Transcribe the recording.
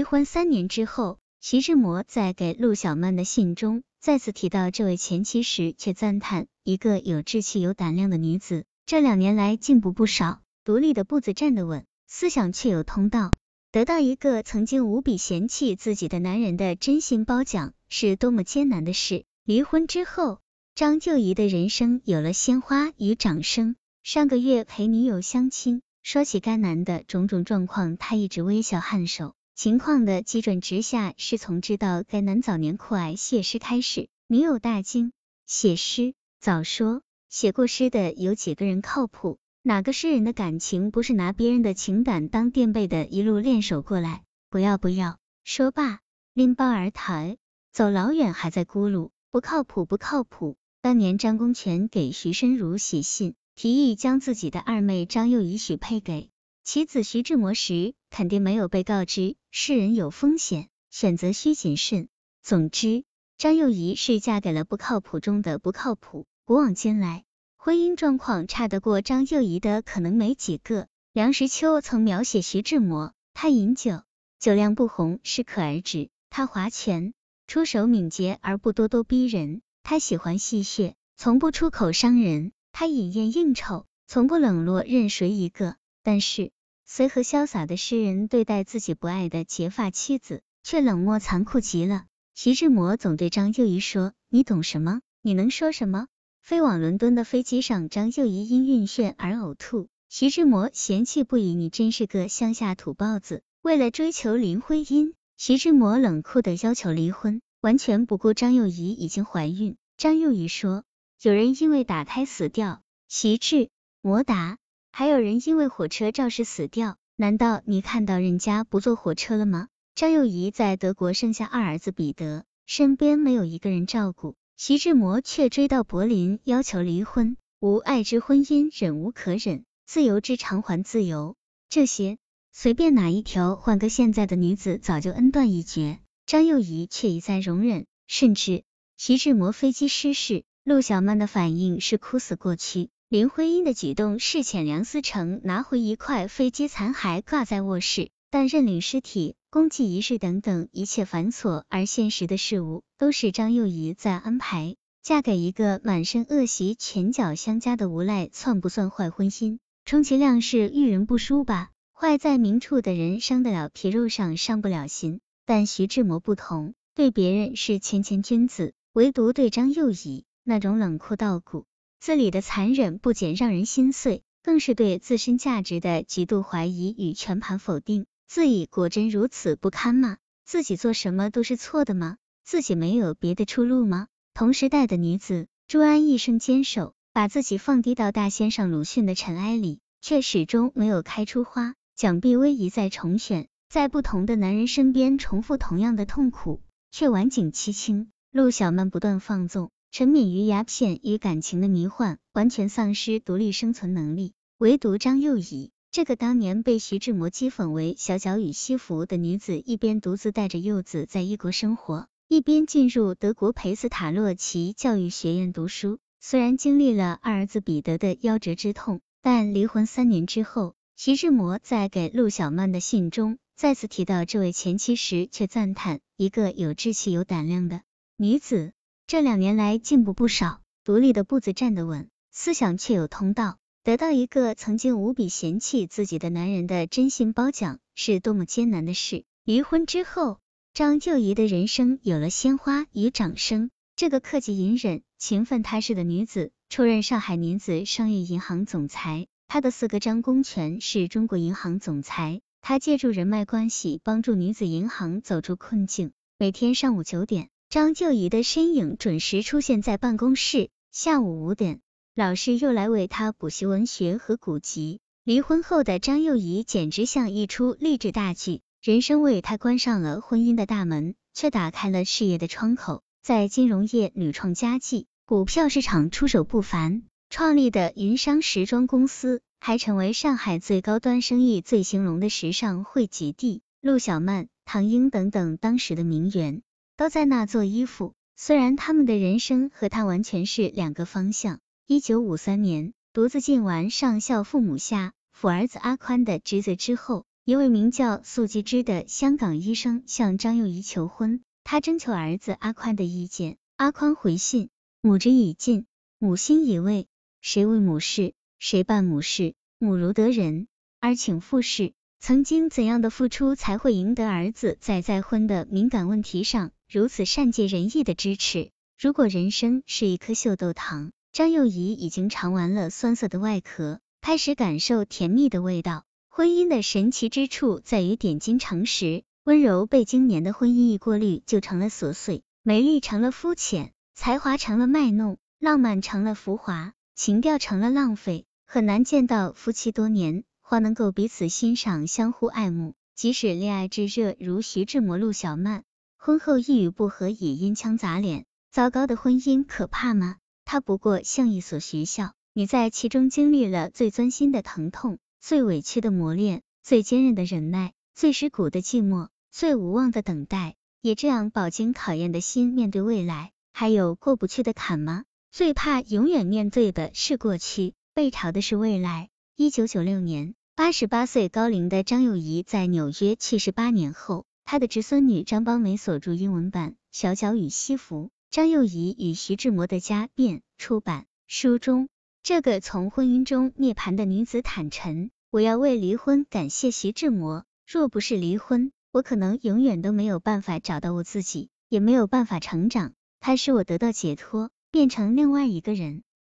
离婚三年之后，徐志摩在给陆小曼的信中再次提到这位前妻时，却赞叹一个有志气、有胆量的女子，这两年来进步不少，独立的步子站得稳，思想却有通道。得到一个曾经无比嫌弃自己的男人的真心褒奖，是多么艰难的事。离婚之后，张幼仪的人生有了鲜花与掌声。上个月陪女友相亲，说起该男的种种状况，他一直微笑颔首。情况的急转直下，是从知道该男早年酷爱写诗开始。女友大惊，写诗？早说，写过诗的有几个人靠谱？哪个诗人的感情不是拿别人的情感当垫背的，一路练手过来？不要不要！说罢，拎包而逃，走老远还在咕噜，不靠谱不靠谱。当年张公权给徐申如写信，提议将自己的二妹张幼仪许配给其子徐志摩时，肯定没有被告知世人有风险，选择需谨慎。总之，张幼仪是嫁给了不靠谱中的不靠谱。古往今来。婚姻状况差得过张幼仪的可能没几个。梁实秋曾描写徐志摩，他饮酒，酒量不红，适可而止；他划拳，出手敏捷而不咄咄逼人；他喜欢戏谑，从不出口伤人；他饮宴应酬，从不冷落任谁一个。但是，随和潇洒的诗人对待自己不爱的结发妻子，却冷漠残酷极了。徐志摩总对张幼仪说：“你懂什么？你能说什么？”飞往伦敦的飞机上，张幼仪因晕眩而呕吐。徐志摩嫌弃不已，你真是个乡下土包子。为了追求林徽因，徐志摩冷酷的要求离婚，完全不顾张幼仪已经怀孕。张幼仪说，有人因为打胎死掉，徐志摩答，还有人因为火车肇事死掉。难道你看到人家不坐火车了吗？张幼仪在德国生下二儿子彼得，身边没有一个人照顾。徐志摩却追到柏林，要求离婚。无爱之婚姻，忍无可忍；自由之偿还自由。这些随便哪一条换个现在的女子，早就恩断义绝。张幼仪却一再容忍，甚至徐志摩飞机失事，陆小曼的反应是哭死过去。林徽因的举动是遣梁思成拿回一块飞机残骸挂在卧室，但认领尸体。公祭仪式等等一切繁琐而现实的事物，都是张幼仪在安排。嫁给一个满身恶习、拳脚相加的无赖，算不算坏婚姻？充其量是遇人不淑吧。坏在明处的人，伤得了皮肉上，伤不了心。但徐志摩不同，对别人是谦谦君子，唯独对张幼仪那种冷酷到骨子里的残忍，不仅让人心碎，更是对自身价值的极度怀疑与全盘否定。自己果真如此不堪吗？自己做什么都是错的吗？自己没有别的出路吗？同时代的女子，朱安一生坚守，把自己放低到大先生鲁迅的尘埃里，却始终没有开出花。蒋碧薇一再重选，在不同的男人身边重复同样的痛苦，却晚景凄清。陆小曼不断放纵，沉湎于鸦片与感情的迷幻，完全丧失独立生存能力。唯独张幼仪。这个当年被徐志摩讥讽为小脚与西服的女子，一边独自带着幼子在异国生活，一边进入德国培斯塔洛奇教育学院读书。虽然经历了二儿子彼得的夭折之痛，但离婚三年之后，徐志摩在给陆小曼的信中再次提到这位前妻时，却赞叹一个有志气、有胆量的女子，这两年来进步不少，独立的步子站得稳，思想却有通道。得到一个曾经无比嫌弃自己的男人的真心褒奖，是多么艰难的事。离婚之后，张幼仪的人生有了鲜花与掌声。这个克己隐忍、勤奋踏实的女子，出任上海女子商业银行总裁。她的四哥张公权是中国银行总裁，他借助人脉关系，帮助女子银行走出困境。每天上午九点，张幼仪的身影准时出现在办公室；下午五点。老师又来为他补习文学和古籍。离婚后的张幼仪简直像一出励志大剧，人生为她关上了婚姻的大门，却打开了事业的窗口。在金融业屡创佳绩，股票市场出手不凡，创立的云商时装公司还成为上海最高端生意最兴隆的时尚汇集地。陆小曼、唐英等等当时的名媛都在那做衣服，虽然他们的人生和他完全是两个方向。一九五三年，独自尽完上孝父母下抚儿子阿宽的职责之后，一位名叫素吉之的香港医生向张幼仪求婚，他征求儿子阿宽的意见。阿宽回信：母之已尽，母心已慰，谁为母事，谁办母事，母如得人，而请复试。曾经怎样的付出，才会赢得儿子在再婚的敏感问题上如此善解人意的支持？如果人生是一颗秀豆糖，张幼仪已经尝完了酸涩的外壳，开始感受甜蜜的味道。婚姻的神奇之处在于点金成石，温柔被经年的婚姻一过滤，就成了琐碎；美丽成了肤浅，才华成了卖弄，浪漫成了浮华，情调成了浪费。很难见到夫妻多年。或能够彼此欣赏、相互爱慕，即使恋爱炙热如徐志摩、陆小曼，婚后一语不合已阴枪砸脸，糟糕的婚姻可怕吗？它不过像一所学校，你在其中经历了最钻心的疼痛、最委屈的磨练、最坚韧的忍耐、最蚀骨的寂寞、最无望的等待，也这样饱经考验的心面对未来，还有过不去的坎吗？最怕永远面对的是过去，背朝的是未来。一九九六年。八十八岁高龄的张幼仪在纽约去世八年后，她的侄孙女张邦梅所著英文版《小脚与西服》，张幼仪与徐志摩的家变出版。书中，这个从婚姻中涅槃的女子坦陈：“我要为离婚感谢徐志摩，若不是离婚，我可能永远都没有办法找到我自己，也没有办法成长。他使我得到解脱，变成另外一个人。”